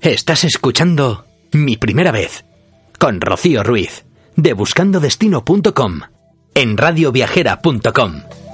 Estás escuchando Mi Primera Vez con Rocío Ruiz de buscandodestino.com en radioviajera.com.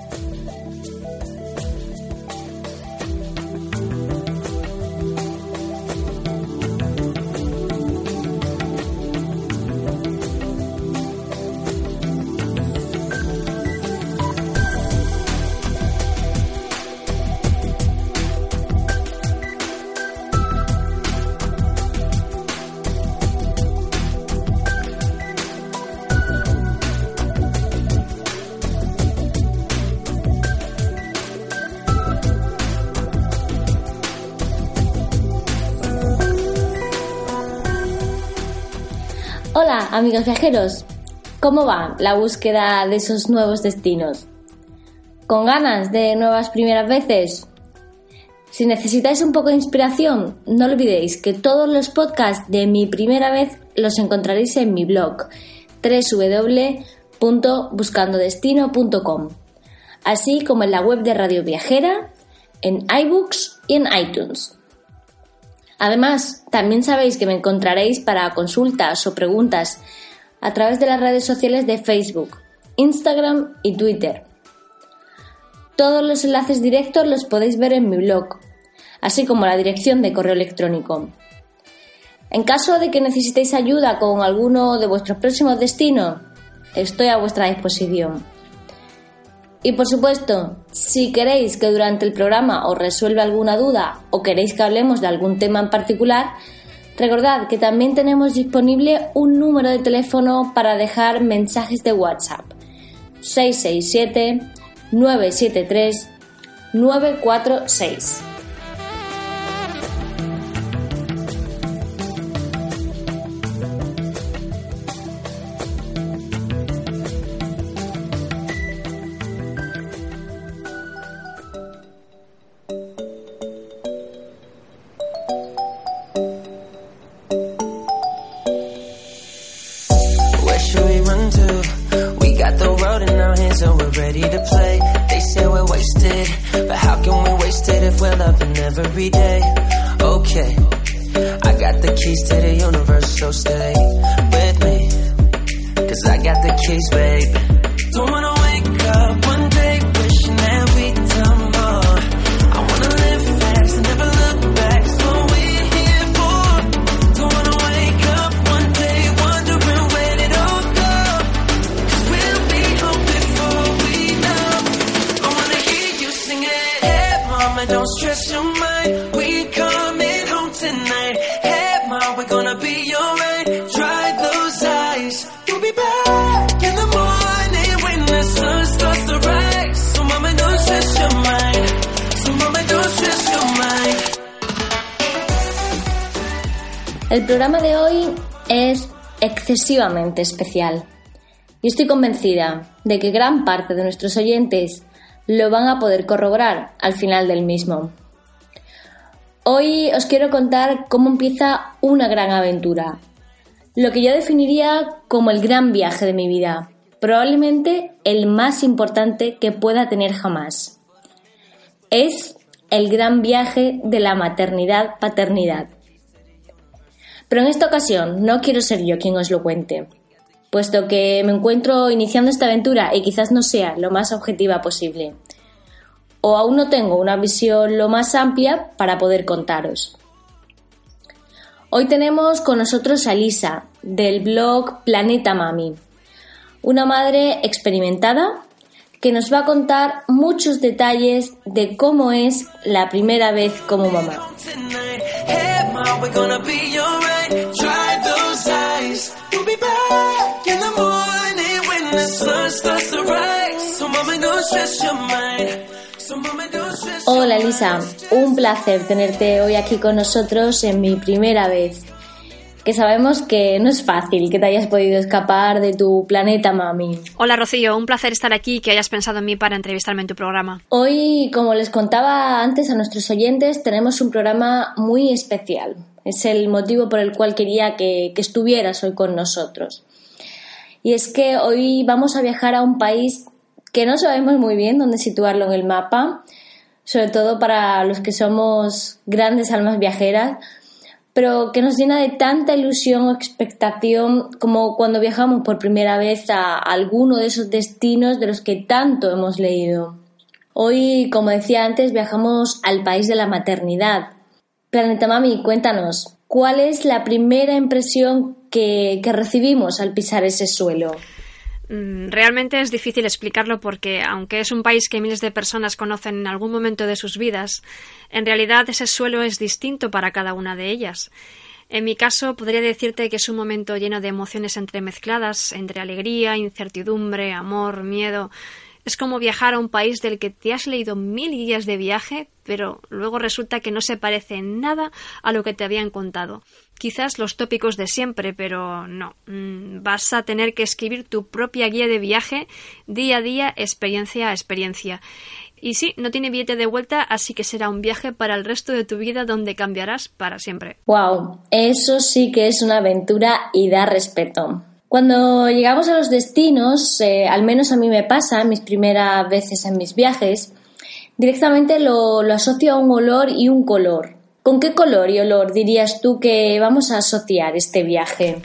Hola amigos viajeros, ¿cómo va la búsqueda de esos nuevos destinos? ¿Con ganas de nuevas primeras veces? Si necesitáis un poco de inspiración, no olvidéis que todos los podcasts de mi primera vez los encontraréis en mi blog www.buscandodestino.com, así como en la web de Radio Viajera, en iBooks y en iTunes. Además, también sabéis que me encontraréis para consultas o preguntas a través de las redes sociales de Facebook, Instagram y Twitter. Todos los enlaces directos los podéis ver en mi blog, así como la dirección de correo electrónico. En caso de que necesitéis ayuda con alguno de vuestros próximos destinos, estoy a vuestra disposición. Y por supuesto, si queréis que durante el programa os resuelva alguna duda o queréis que hablemos de algún tema en particular, recordad que también tenemos disponible un número de teléfono para dejar mensajes de WhatsApp. 667 973 946. Every day? Okay, I got the keys to the universe, so stay with me. Cause I got the keys, babe. El programa de hoy es excesivamente especial y estoy convencida de que gran parte de nuestros oyentes lo van a poder corroborar al final del mismo. Hoy os quiero contar cómo empieza una gran aventura, lo que yo definiría como el gran viaje de mi vida, probablemente el más importante que pueda tener jamás. Es el gran viaje de la maternidad-paternidad. Pero en esta ocasión no quiero ser yo quien os lo cuente, puesto que me encuentro iniciando esta aventura y quizás no sea lo más objetiva posible. O aún no tengo una visión lo más amplia para poder contaros. Hoy tenemos con nosotros a Lisa, del blog Planeta Mami, una madre experimentada que nos va a contar muchos detalles de cómo es la primera vez como mamá. Tonight. Hey, mom, we're gonna be alright. Dry those eyes. We'll be back in the morning when the sun starts to rise. So, mama, don't stress your mind. Hola Lisa, un placer tenerte hoy aquí con nosotros en mi primera vez. Que sabemos que no es fácil que te hayas podido escapar de tu planeta mami. Hola Rocío, un placer estar aquí y que hayas pensado en mí para entrevistarme en tu programa. Hoy, como les contaba antes a nuestros oyentes, tenemos un programa muy especial. Es el motivo por el cual quería que, que estuvieras hoy con nosotros. Y es que hoy vamos a viajar a un país que no sabemos muy bien dónde situarlo en el mapa, sobre todo para los que somos grandes almas viajeras, pero que nos llena de tanta ilusión o expectación como cuando viajamos por primera vez a alguno de esos destinos de los que tanto hemos leído. Hoy, como decía antes, viajamos al país de la maternidad. Planeta Mami, cuéntanos, ¿cuál es la primera impresión que, que recibimos al pisar ese suelo? Mm, realmente es difícil explicarlo porque, aunque es un país que miles de personas conocen en algún momento de sus vidas, en realidad ese suelo es distinto para cada una de ellas. En mi caso, podría decirte que es un momento lleno de emociones entremezcladas entre alegría, incertidumbre, amor, miedo, es como viajar a un país del que te has leído mil guías de viaje, pero luego resulta que no se parece en nada a lo que te habían contado. Quizás los tópicos de siempre, pero no. Mm, vas a tener que escribir tu propia guía de viaje día a día, experiencia a experiencia. Y sí, no tiene billete de vuelta, así que será un viaje para el resto de tu vida donde cambiarás para siempre. Wow, eso sí que es una aventura y da respeto. Cuando llegamos a los destinos, eh, al menos a mí me pasa, mis primeras veces en mis viajes, directamente lo, lo asocio a un olor y un color. ¿Con qué color y olor dirías tú que vamos a asociar este viaje?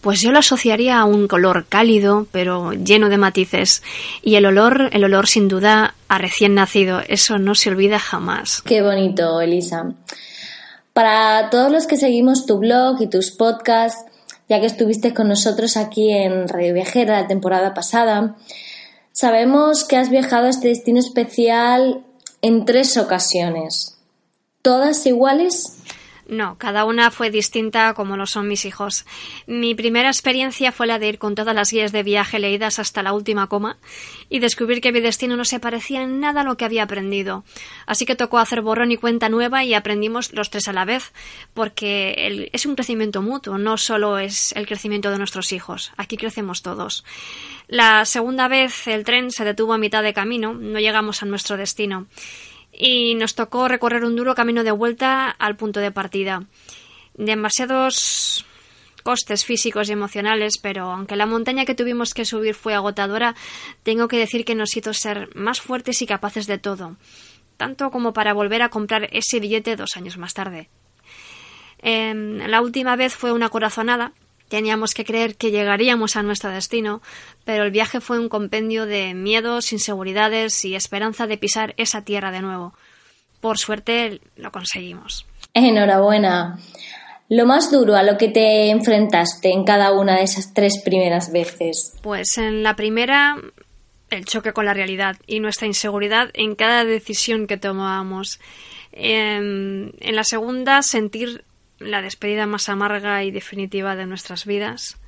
Pues yo lo asociaría a un color cálido, pero lleno de matices. Y el olor, el olor sin duda a recién nacido, eso no se olvida jamás. Qué bonito, Elisa. Para todos los que seguimos tu blog y tus podcasts, ya que estuviste con nosotros aquí en Radio Viajera la temporada pasada. Sabemos que has viajado a este destino especial en tres ocasiones. ¿Todas iguales? No, cada una fue distinta como lo son mis hijos. Mi primera experiencia fue la de ir con todas las guías de viaje leídas hasta la última coma y descubrir que mi destino no se parecía en nada a lo que había aprendido. Así que tocó hacer borrón y cuenta nueva y aprendimos los tres a la vez, porque es un crecimiento mutuo, no solo es el crecimiento de nuestros hijos, aquí crecemos todos. La segunda vez el tren se detuvo a mitad de camino, no llegamos a nuestro destino y nos tocó recorrer un duro camino de vuelta al punto de partida. Demasiados costes físicos y emocionales, pero aunque la montaña que tuvimos que subir fue agotadora, tengo que decir que nos hizo ser más fuertes y capaces de todo, tanto como para volver a comprar ese billete dos años más tarde. Em, la última vez fue una corazonada, Teníamos que creer que llegaríamos a nuestro destino, pero el viaje fue un compendio de miedos, inseguridades y esperanza de pisar esa tierra de nuevo. Por suerte lo conseguimos. Enhorabuena. Lo más duro a lo que te enfrentaste en cada una de esas tres primeras veces. Pues en la primera, el choque con la realidad y nuestra inseguridad en cada decisión que tomábamos. En, en la segunda, sentir la despedida más amarga y definitiva de nuestras vidas.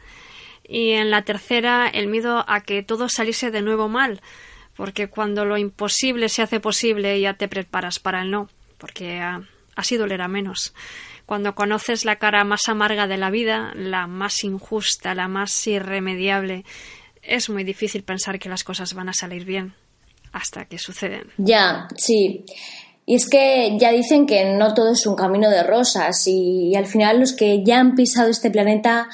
Y en la tercera, el miedo a que todo saliese de nuevo mal, porque cuando lo imposible se hace posible ya te preparas para el no, porque así dolerá menos. Cuando conoces la cara más amarga de la vida, la más injusta, la más irremediable, es muy difícil pensar que las cosas van a salir bien hasta que suceden. Ya, sí. Y es que ya dicen que no todo es un camino de rosas y, al final los que ya han pisado este planeta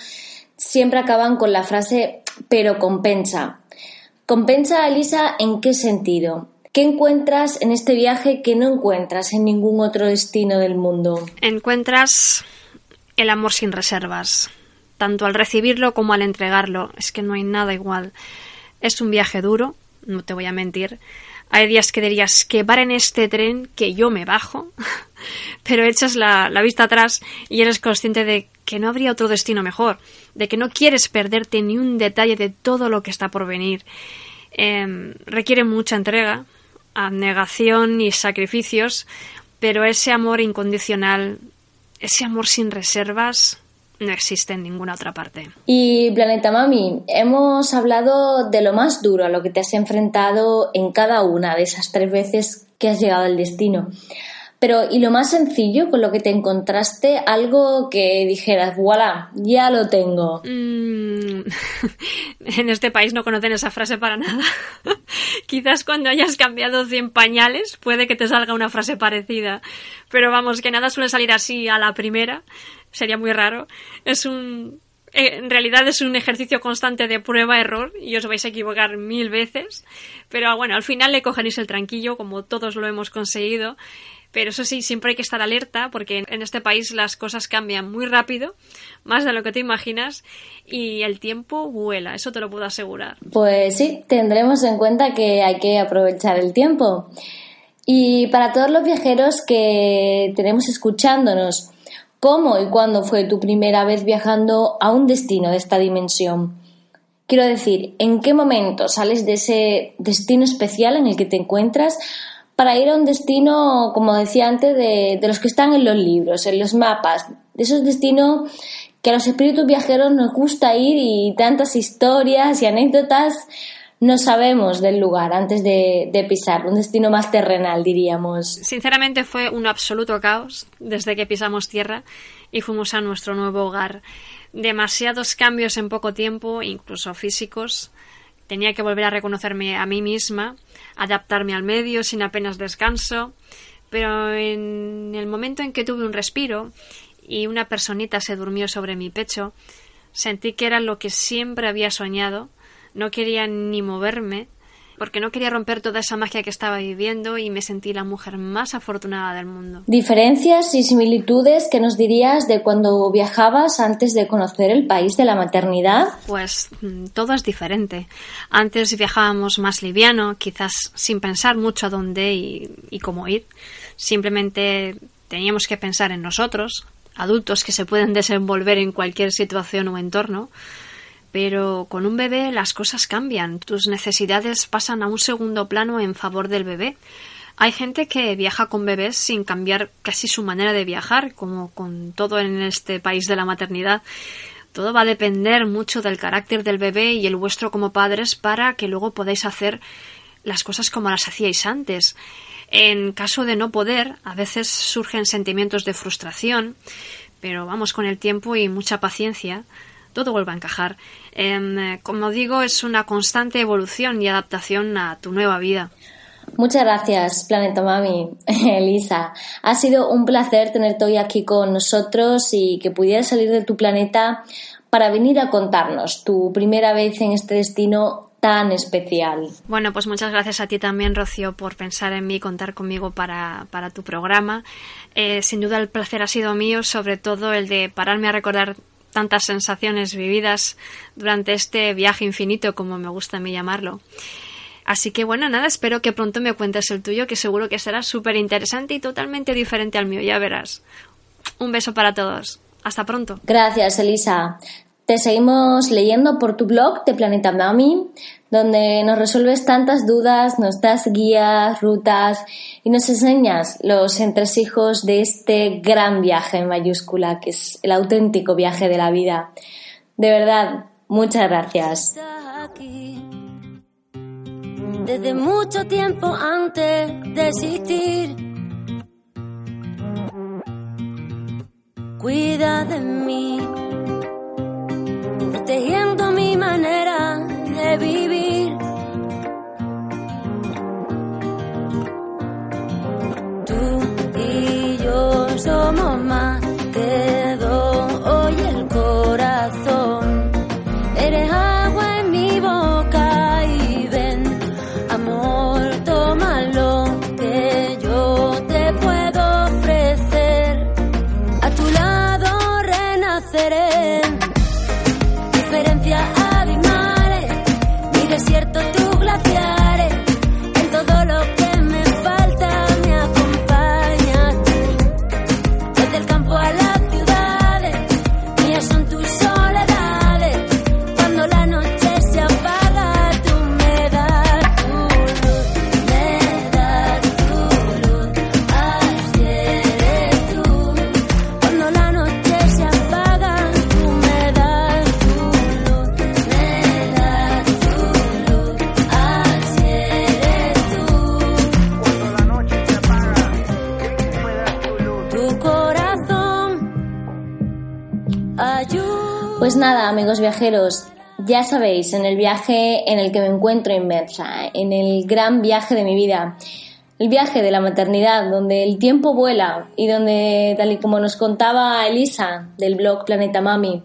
siempre acaban con la frase pero compensa. ¿Compensa, Elisa, en qué sentido? ¿Qué encuentras en este viaje que no encuentras en ningún otro destino del mundo? Encuentras el amor sin reservas, tanto al recibirlo como al entregarlo. Es que no hay nada igual. Es un viaje duro, no te voy a mentir, hay días que dirías que en este tren, que yo me bajo, pero echas la, vista atrás y eres consciente de que no habría otro destino mejor, de que no quieres perderte ni un detalle de todo lo que está por venir. Em, requiere mucha entrega, abnegación y sacrificios, pero ese amor incondicional, ese amor sin reservas, no existe en ninguna otra parte. Y Planeta Mami, hemos hablado de lo más duro a lo que te has enfrentado en cada una de esas tres veces que has llegado al destino. Pero, ¿y lo más sencillo con lo que te encontraste? Algo que dijeras, voilà, ya lo tengo. Mm, en este país no conocen esa frase para nada. Quizás cuando hayas cambiado 100 pañales puede que te salga una frase parecida. Pero vamos, que nada suele salir así a la primera. Sería muy raro. Es un, eh, en realidad es un ejercicio constante de prueba-error y os vais a equivocar mil veces. Pero bueno, al final le cogeréis el tranquillo, como todos lo hemos conseguido. Pero eso sí, siempre hay que estar alerta porque en este país las cosas cambian muy rápido, más de lo que te imaginas, y el tiempo vuela, eso te lo puedo asegurar. Pues sí, tendremos en cuenta que hay que aprovechar el tiempo. Y para todos los viajeros que tenemos escuchándonos, ¿cómo y cuándo fue tu primera vez viajando a un destino de esta dimensión? Quiero decir, ¿en qué momento sales de ese destino especial en el que te encuentras para ir a un destino, como decía antes, de, los que están en los libros, en los mapas, de esos destinos que a los espíritus viajeros nos gusta ir y tantas historias y anécdotas no sabemos del lugar antes de, pisar, un destino más terrenal, diríamos. Sinceramente fue un absoluto caos desde que pisamos tierra y fuimos a nuestro nuevo hogar. Demasiados cambios en poco tiempo, incluso físicos. Tenía que volver a reconocerme a mí misma, adaptarme al medio sin apenas descanso, pero en el momento en que tuve un respiro y una personita se durmió sobre mi pecho, sentí que era lo que siempre había soñado, no quería ni moverme, porque no quería romper toda esa magia que estaba viviendo y me sentí la mujer más afortunada del mundo. ¿Diferencias y similitudes que nos dirías de cuando viajabas antes de conocer el país de la maternidad? Pues mm, todo es diferente. Antes viajábamos más liviano, quizás sin pensar mucho a dónde y, y cómo ir. Simplemente teníamos que pensar en nosotros, adultos que se pueden desenvolver en cualquier situación o entorno pero con un bebé las cosas cambian, tus necesidades pasan a un segundo plano en favor del bebé. Hay gente que viaja con bebés sin cambiar casi su manera de viajar, como con todo en este país de la maternidad. Todo va a depender mucho del carácter del bebé y el vuestro como padres para que luego podáis hacer las cosas como las hacíais antes. En caso de no poder, a veces surgen sentimientos de frustración, pero vamos con el tiempo y mucha paciencia, todo vuelve a encajar. Em, como digo, es una constante evolución y adaptación a tu nueva vida. Muchas gracias, Planeta Mami, Elisa. Ha sido un placer tenerte hoy aquí con nosotros y que pudieras salir de tu planeta para venir a contarnos tu primera vez en este destino tan especial. Bueno, pues muchas gracias a ti también, Rocío, por pensar en mí y contar conmigo para, para tu programa. Eh, sin duda el placer ha sido mío, sobre todo el de pararme a recordar tantas sensaciones vividas durante este viaje infinito, como me gusta a mí llamarlo. Así que bueno, nada, espero que pronto me cuentes el tuyo, que seguro que será súper interesante y totalmente diferente al mío, ya verás. Un beso para todos. Hasta pronto. Gracias, Elisa. Te seguimos leyendo por tu blog de Planeta Mami, donde nos resuelves tantas dudas, nos das guías, rutas y nos enseñas los entresijos de este gran viaje en mayúscula, que es el auténtico viaje de la vida. De verdad, muchas gracias. Desde mucho tiempo antes de existir, cuida de mí, renaceré. Pues nada, amigos viajeros, ya sabéis, en el viaje en el que me encuentro inmersa, en el gran viaje de mi vida, el viaje de la maternidad, donde el tiempo vuela y donde, tal y como nos contaba Elisa del blog Planeta Mami,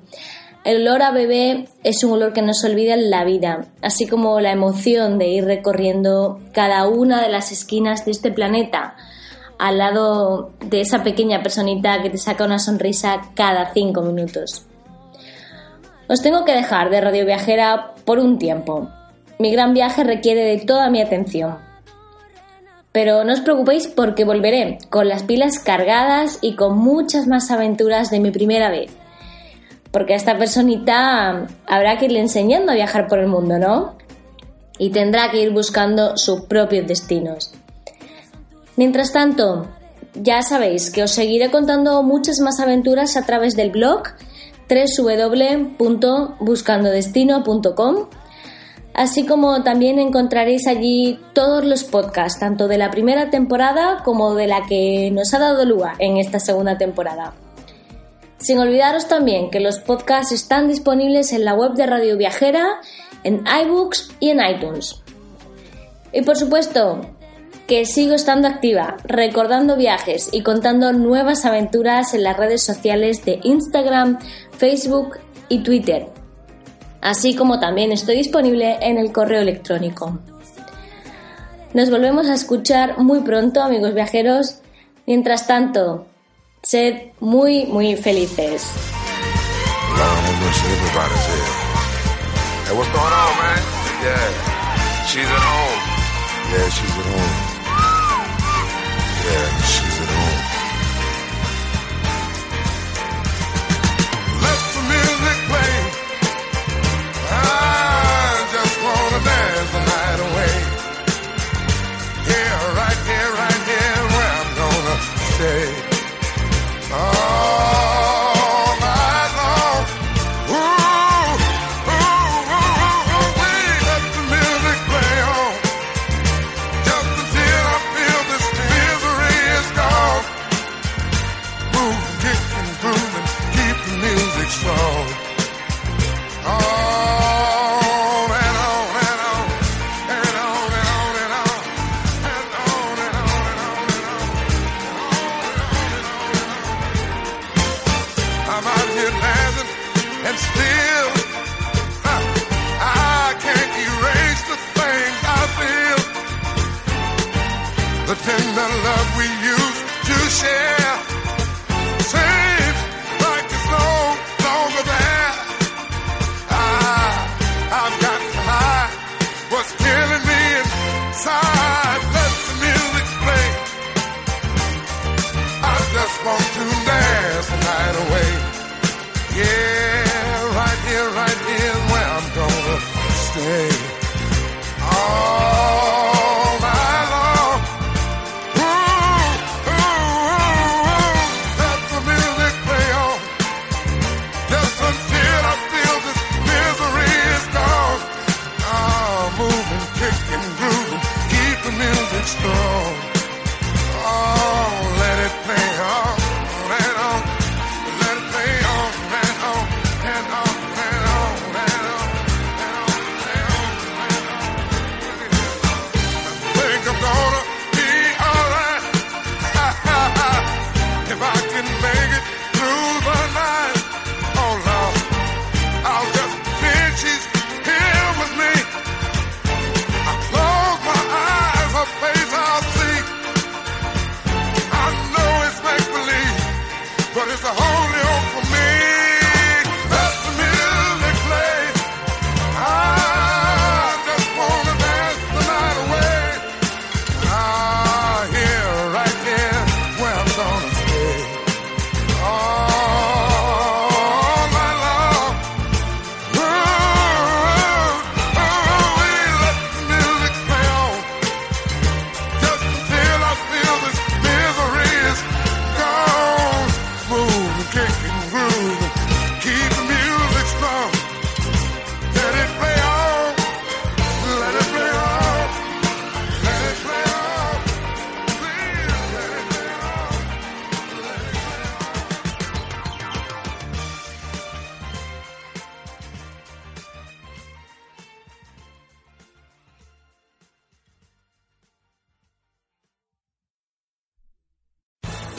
el olor a bebé es un olor que no se olvida en la vida, así como la emoción de ir recorriendo cada una de las esquinas de este planeta al lado de esa pequeña personita que te saca una sonrisa cada cinco minutos. Os tengo que dejar de Radio Viajera por un tiempo. Mi gran viaje requiere de toda mi atención. Pero no os preocupéis porque volveré con las pilas cargadas y con muchas más aventuras de mi primera vez. Porque a esta personita habrá que irle enseñando a viajar por el mundo, ¿no? Y tendrá que ir buscando sus propios destinos. Mientras tanto, ya sabéis que os seguiré contando muchas más aventuras a través del blog www.buscandodestino.com, así como también encontraréis allí todos los podcasts, tanto de la primera temporada como de la que nos ha dado lugar en esta segunda temporada. Sin olvidaros también que los podcasts están disponibles en la web de Radio Viajera, en iBooks y en iTunes. Y por supuesto, que sigo estando activa, recordando viajes y contando nuevas aventuras en las redes sociales de Instagram, Facebook y Twitter, así como también estoy disponible en el correo electrónico. Nos volvemos a escuchar muy pronto, amigos viajeros. Mientras tanto, sed muy, muy felices. Edge.